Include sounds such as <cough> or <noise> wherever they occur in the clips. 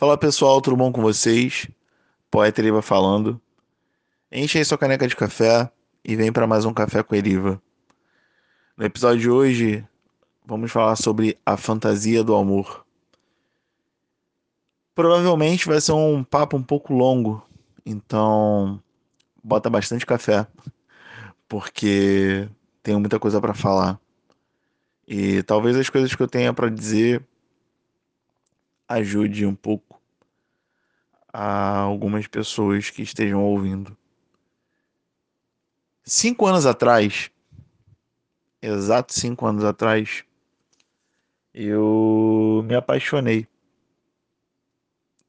Fala pessoal, tudo bom com vocês? Poeta Eriva falando. Enche aí sua caneca de café e vem para mais um Café com Eriva. No episódio de hoje, vamos falar sobre a fantasia do amor. Provavelmente vai ser um papo um pouco longo, então bota bastante café, porque tenho muita coisa para falar. E talvez as coisas que eu tenha para dizer ajude um pouco a algumas pessoas que estejam ouvindo. Cinco anos atrás, exato cinco anos atrás, eu me apaixonei.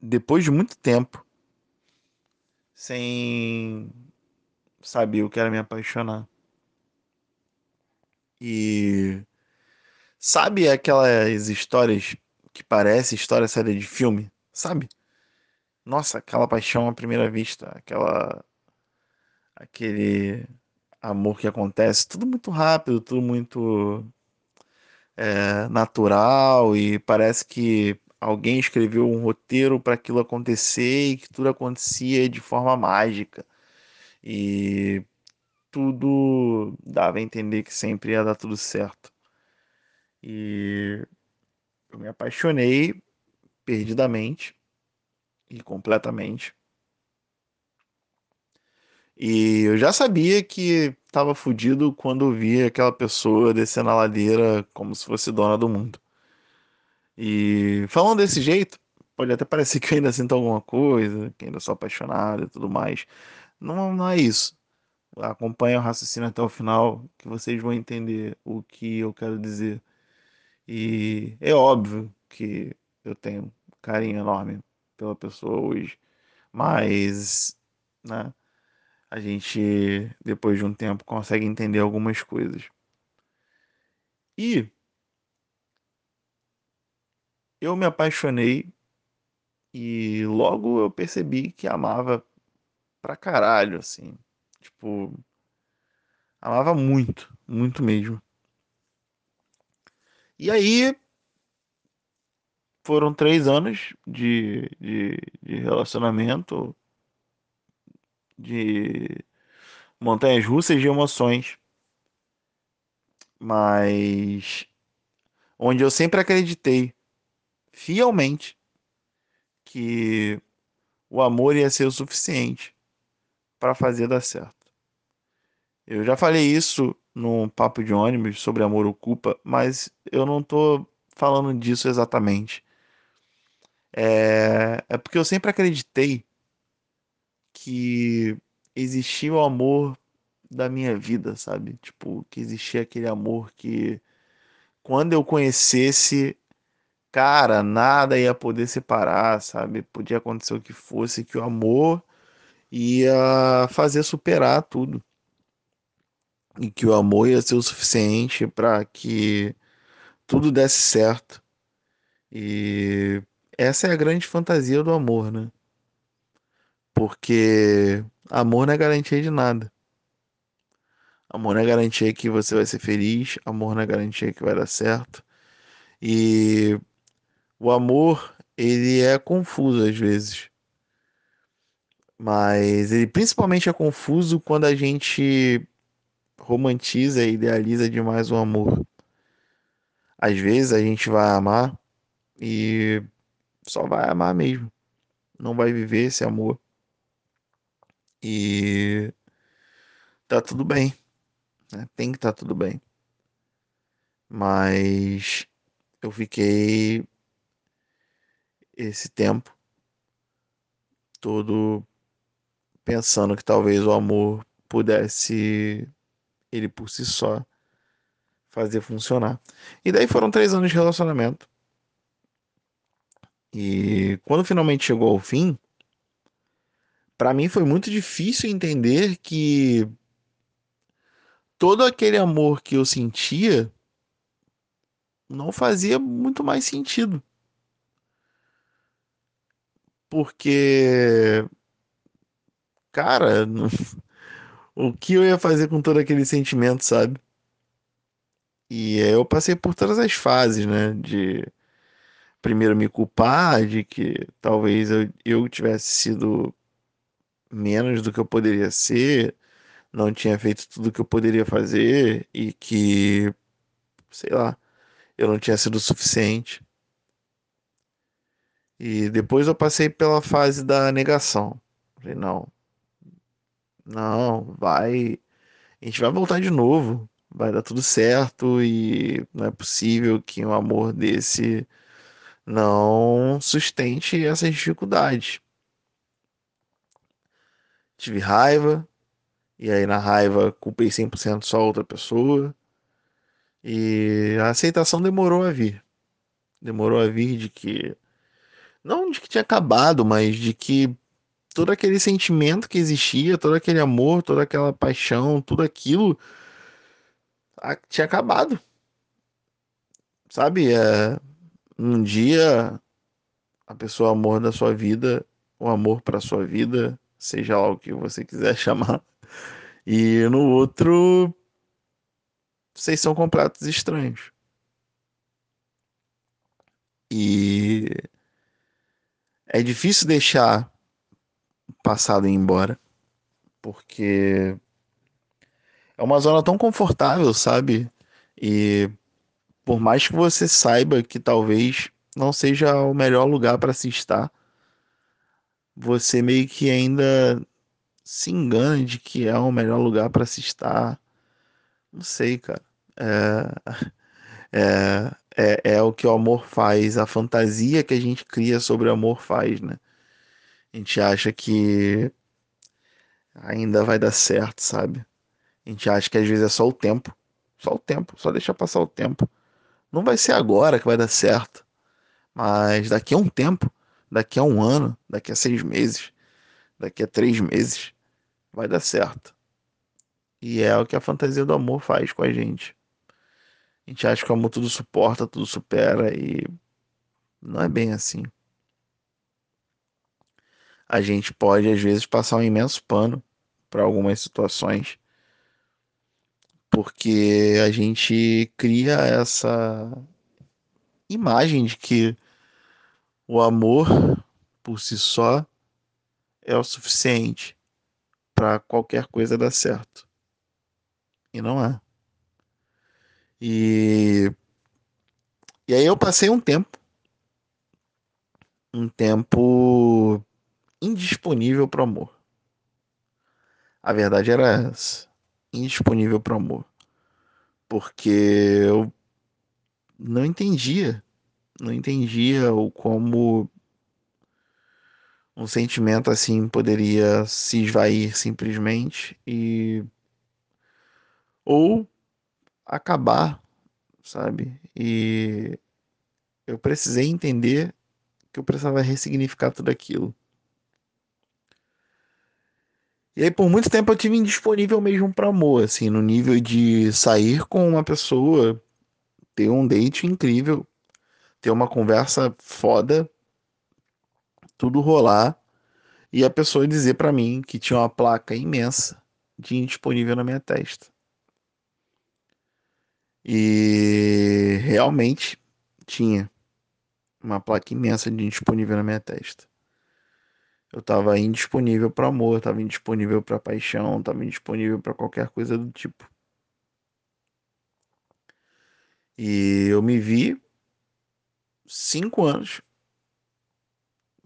Depois de muito tempo, sem saber o que era me apaixonar. E sabe aquelas histórias que parece história série de filme, sabe? Nossa, aquela paixão à primeira vista, aquela aquele amor que acontece, tudo muito rápido, tudo muito é, natural e parece que alguém escreveu um roteiro para aquilo acontecer e que tudo acontecia de forma mágica e tudo dava a entender que sempre ia dar tudo certo. E eu me apaixonei perdidamente e completamente. E eu já sabia que estava fudido quando vi aquela pessoa descendo a ladeira como se fosse dona do mundo. E falando desse jeito, pode até parecer que eu ainda sinto alguma coisa, que ainda sou apaixonado e tudo mais. Não, não é isso. Acompanhe o raciocínio até o final, que vocês vão entender o que eu quero dizer. E é óbvio que eu tenho um carinho enorme pela pessoa hoje, mas, né, a gente depois de um tempo consegue entender algumas coisas. E eu me apaixonei e logo eu percebi que amava pra caralho, assim. Tipo, amava muito, muito mesmo. E aí foram três anos de, de, de relacionamento, de montanhas russas de emoções, mas onde eu sempre acreditei fielmente que o amor ia ser o suficiente para fazer dar certo. Eu já falei isso num papo de ônibus sobre amor ocupa, mas eu não tô falando disso exatamente. É, é porque eu sempre acreditei que existia o amor da minha vida, sabe? Tipo, que existia aquele amor que quando eu conhecesse, cara, nada ia poder separar, sabe? Podia acontecer o que fosse, que o amor ia fazer superar tudo e que o amor ia ser o suficiente para que tudo desse certo. E essa é a grande fantasia do amor, né? Porque amor não é garantia de nada. Amor não é garantia que você vai ser feliz, amor não é garantia que vai dar certo. E o amor, ele é confuso às vezes. Mas ele principalmente é confuso quando a gente romantiza e idealiza demais o amor. Às vezes a gente vai amar e só vai amar mesmo. Não vai viver esse amor. E tá tudo bem. Né? Tem que tá tudo bem. Mas eu fiquei esse tempo todo pensando que talvez o amor pudesse ele por si só fazer funcionar. E daí foram três anos de relacionamento. E quando finalmente chegou ao fim, para mim foi muito difícil entender que todo aquele amor que eu sentia não fazia muito mais sentido. Porque, cara, <laughs> o que eu ia fazer com todo aquele sentimento, sabe? E eu passei por todas as fases, né? De primeiro me culpar de que talvez eu, eu tivesse sido menos do que eu poderia ser, não tinha feito tudo o que eu poderia fazer e que, sei lá, eu não tinha sido o suficiente. E depois eu passei pela fase da negação. Falei, não, não, vai, a gente vai voltar de novo, vai dar tudo certo e não é possível que um amor desse não sustente essas dificuldades. Tive raiva, e aí na raiva culpei 100% só outra pessoa. E a aceitação demorou a vir. Demorou a vir de que. Não de que tinha acabado, mas de que todo aquele sentimento que existia, todo aquele amor, toda aquela paixão, tudo aquilo tinha acabado. Sabe? É, um dia a pessoa amor da sua vida, o amor para sua vida, seja lá o que você quiser <laughs> chamar. E no outro vocês são completos estranhos. E é difícil deixar o passado ir embora, porque é uma zona tão confortável, sabe? E por mais que você saiba que talvez não seja o melhor lugar para se estar, você meio que ainda se engana de que é o melhor lugar para se estar. Não sei, cara. É, <laughs> é, é, é o que o amor faz, a fantasia que a gente cria sobre o amor faz, né? A gente acha que ainda vai dar certo, sabe? A gente acha que às vezes é só o tempo. Só o tempo, só deixa passar o tempo. Não vai ser agora que vai dar certo. Mas daqui a um tempo, daqui a um ano, daqui a seis meses, daqui a três meses, vai dar certo. E é o que a fantasia do amor faz com a gente. A gente acha que o amor tudo suporta, tudo supera e não é bem assim. A gente pode às vezes passar um imenso pano para algumas situações porque a gente cria essa imagem de que o amor por si só é o suficiente para qualquer coisa dar certo. E não é. E e aí eu passei um tempo um tempo indisponível para amor. A verdade era essa indisponível para amor. Porque eu não entendia, não entendia o como um sentimento assim poderia se esvair simplesmente e ou acabar, sabe? E eu precisei entender que eu precisava ressignificar tudo aquilo. E aí, por muito tempo, eu tive indisponível mesmo para amor, assim, no nível de sair com uma pessoa, ter um date incrível, ter uma conversa foda, tudo rolar, e a pessoa dizer para mim que tinha uma placa imensa de indisponível na minha testa. E realmente tinha uma placa imensa de indisponível na minha testa. Eu estava indisponível para amor, estava indisponível para paixão, estava indisponível para qualquer coisa do tipo. E eu me vi cinco anos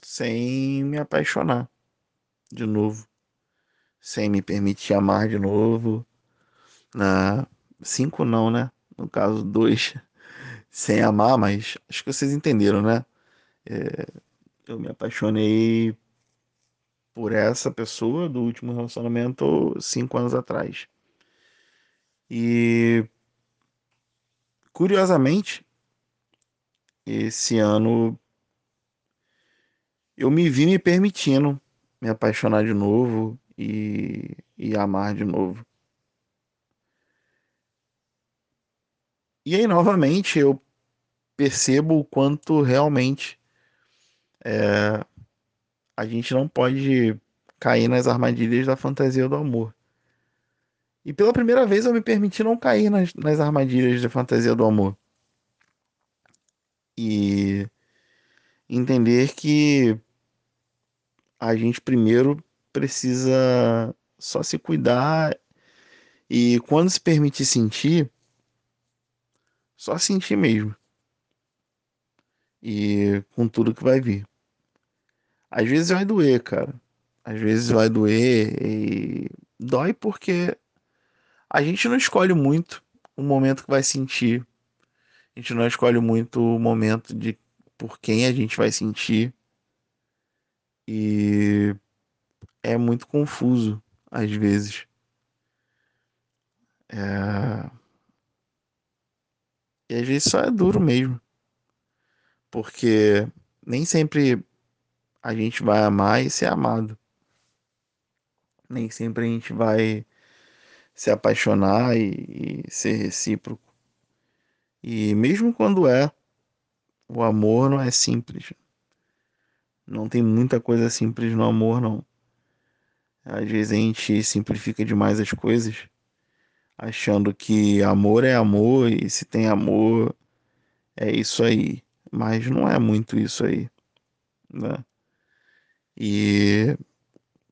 sem me apaixonar de novo, sem me permitir amar de novo. Na cinco não, né? No caso dois, <laughs> sem amar, mas acho que vocês entenderam, né? É, eu me apaixonei por essa pessoa do último relacionamento cinco anos atrás. E curiosamente, esse ano eu me vi me permitindo me apaixonar de novo e, e amar de novo. E aí, novamente, eu percebo o quanto realmente é, a gente não pode cair nas armadilhas da fantasia do amor. E pela primeira vez eu me permiti não cair nas, nas armadilhas da fantasia do amor. E entender que a gente primeiro precisa só se cuidar e quando se permitir sentir, só sentir mesmo. E com tudo que vai vir. Às vezes vai doer, cara. Às vezes vai doer e dói porque a gente não escolhe muito o momento que vai sentir. A gente não escolhe muito o momento de por quem a gente vai sentir. E é muito confuso às vezes. É... E às vezes só é duro mesmo. Porque nem sempre a gente vai amar e ser amado. Nem sempre a gente vai se apaixonar e, e ser recíproco. E mesmo quando é, o amor não é simples. Não tem muita coisa simples no amor, não. Às vezes a gente simplifica demais as coisas, achando que amor é amor e se tem amor é isso aí. Mas não é muito isso aí, né? E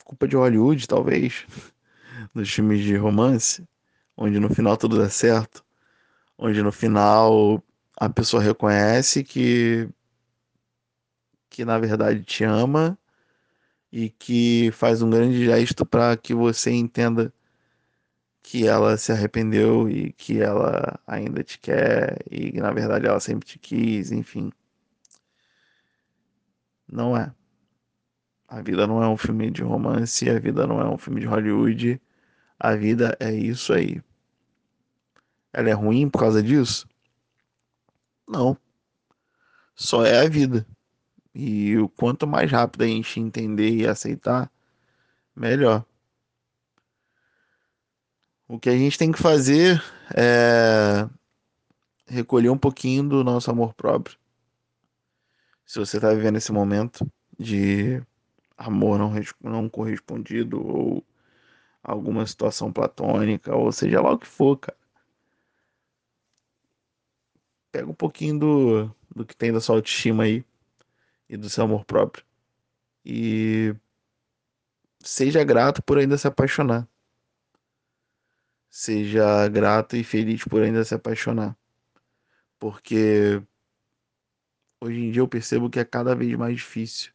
culpa de Hollywood, talvez, <laughs> dos filmes de romance, onde no final tudo dá certo, onde no final a pessoa reconhece que que na verdade te ama e que faz um grande gesto para que você entenda que ela se arrependeu e que ela ainda te quer e que na verdade ela sempre te quis, enfim. Não é. A vida não é um filme de romance, a vida não é um filme de Hollywood. A vida é isso aí. Ela é ruim por causa disso? Não. Só é a vida. E o quanto mais rápido a gente entender e aceitar, melhor. O que a gente tem que fazer é recolher um pouquinho do nosso amor próprio. Se você está vivendo esse momento de amor não, não correspondido ou alguma situação platônica, ou seja lá o que for, cara. Pega um pouquinho do, do que tem da sua autoestima aí e do seu amor próprio. E seja grato por ainda se apaixonar. Seja grato e feliz por ainda se apaixonar. Porque hoje em dia eu percebo que é cada vez mais difícil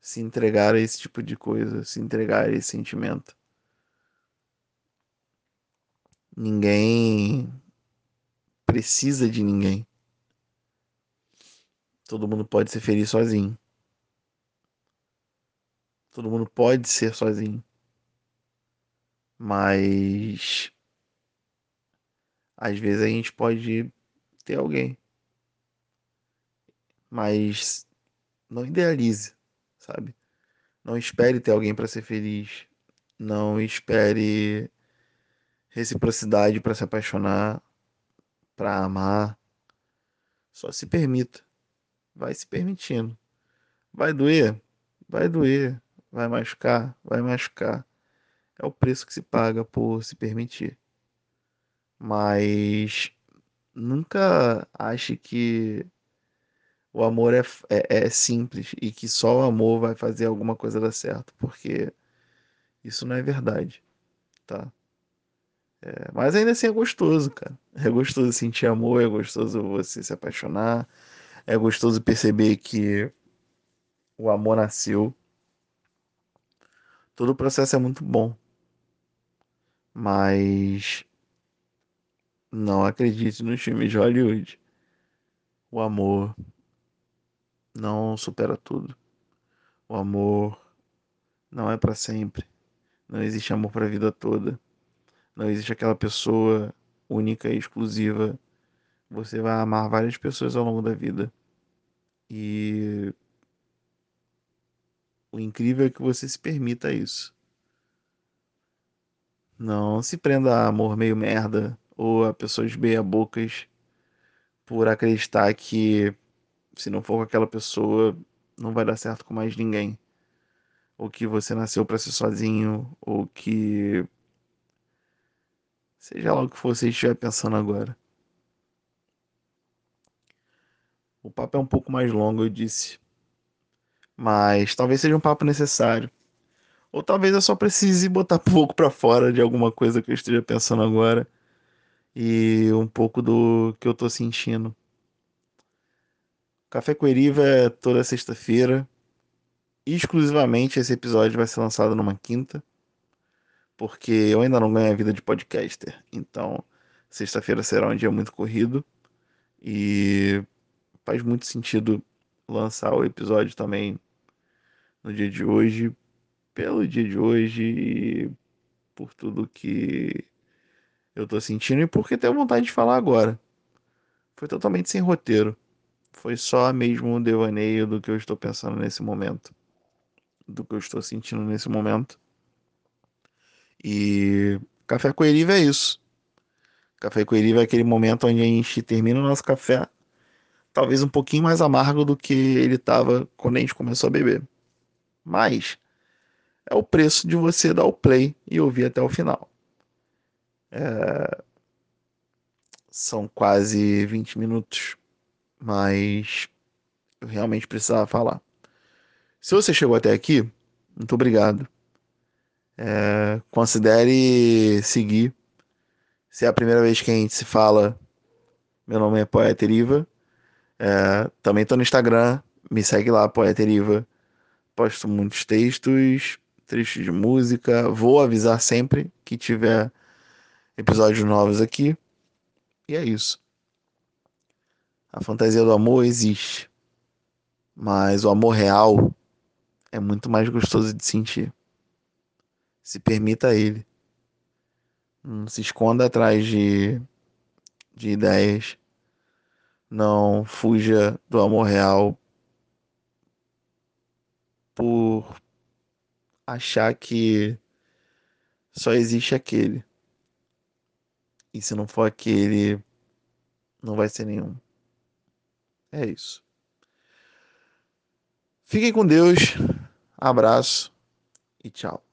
se entregar a esse tipo de coisa, se entregar a esse sentimento. Ninguém precisa de ninguém. Todo mundo pode ser feliz sozinho. Todo mundo pode ser sozinho. Mas às vezes a gente pode ter alguém. Mas não idealize, sabe? Não espere ter alguém para ser feliz. Não espere reciprocidade para se apaixonar, para amar. Só se permita vai se permitindo. Vai doer? Vai doer. Vai machucar? Vai machucar. É o preço que se paga por se permitir. Mas nunca ache que o amor é, é, é, simples e que só o amor vai fazer alguma coisa dar certo, porque isso não é verdade, tá? É, mas ainda assim é gostoso, cara. É gostoso sentir amor, é gostoso você se apaixonar, é gostoso perceber que o amor nasceu. Todo o processo é muito bom. Mas não acredite nos filmes de Hollywood. O amor não supera tudo. O amor não é para sempre. Não existe amor para a vida toda. Não existe aquela pessoa única e exclusiva. Você vai amar várias pessoas ao longo da vida. E o incrível é que você se permita isso. Não se prenda a amor meio merda ou a pessoas meia-bocas por acreditar que se não for com aquela pessoa não vai dar certo com mais ninguém. Ou que você nasceu para ser sozinho, ou que seja lá o que você estiver pensando agora. O papo é um pouco mais longo, eu disse. Mas talvez seja um papo necessário. Ou talvez eu só precise botar <laughs> pouco para fora de alguma coisa que eu esteja pensando agora e um pouco do que eu tô sentindo. Café com Eriva é toda sexta-feira. Exclusivamente esse episódio vai ser lançado numa quinta, porque eu ainda não ganho a vida de podcaster. Então, sexta-feira será um dia muito corrido e faz muito sentido lançar o episódio também no dia de hoje, pelo dia de hoje e por tudo que eu tô sentindo e porque tenho vontade de falar agora. Foi totalmente sem roteiro. Foi só mesmo um devaneio do que eu estou pensando nesse momento. Do que eu estou sentindo nesse momento. E café com Eriva é isso. Café com Eriva é aquele momento onde a gente termina o nosso café, talvez um pouquinho mais amargo do que ele estava quando a gente começou a beber. Mas é o preço de você dar o play e ouvir até o final. É... São quase 20 minutos mas eu realmente precisava falar. Se você chegou até aqui, muito obrigado. É, considere seguir. Se é a primeira vez que a gente se fala, meu nome é Poeteriva. É, também estou no Instagram, me segue lá, Poeteriva. Posto muitos textos, trechos de música. Vou avisar sempre que tiver episódios novos aqui. E é isso. A fantasia do amor existe, mas o amor real é muito mais gostoso de sentir. Se permita ele. Não se esconda atrás de, de ideias. Não fuja do amor real por achar que só existe aquele. E se não for aquele, não vai ser nenhum. É isso. Fiquem com Deus. Abraço e tchau.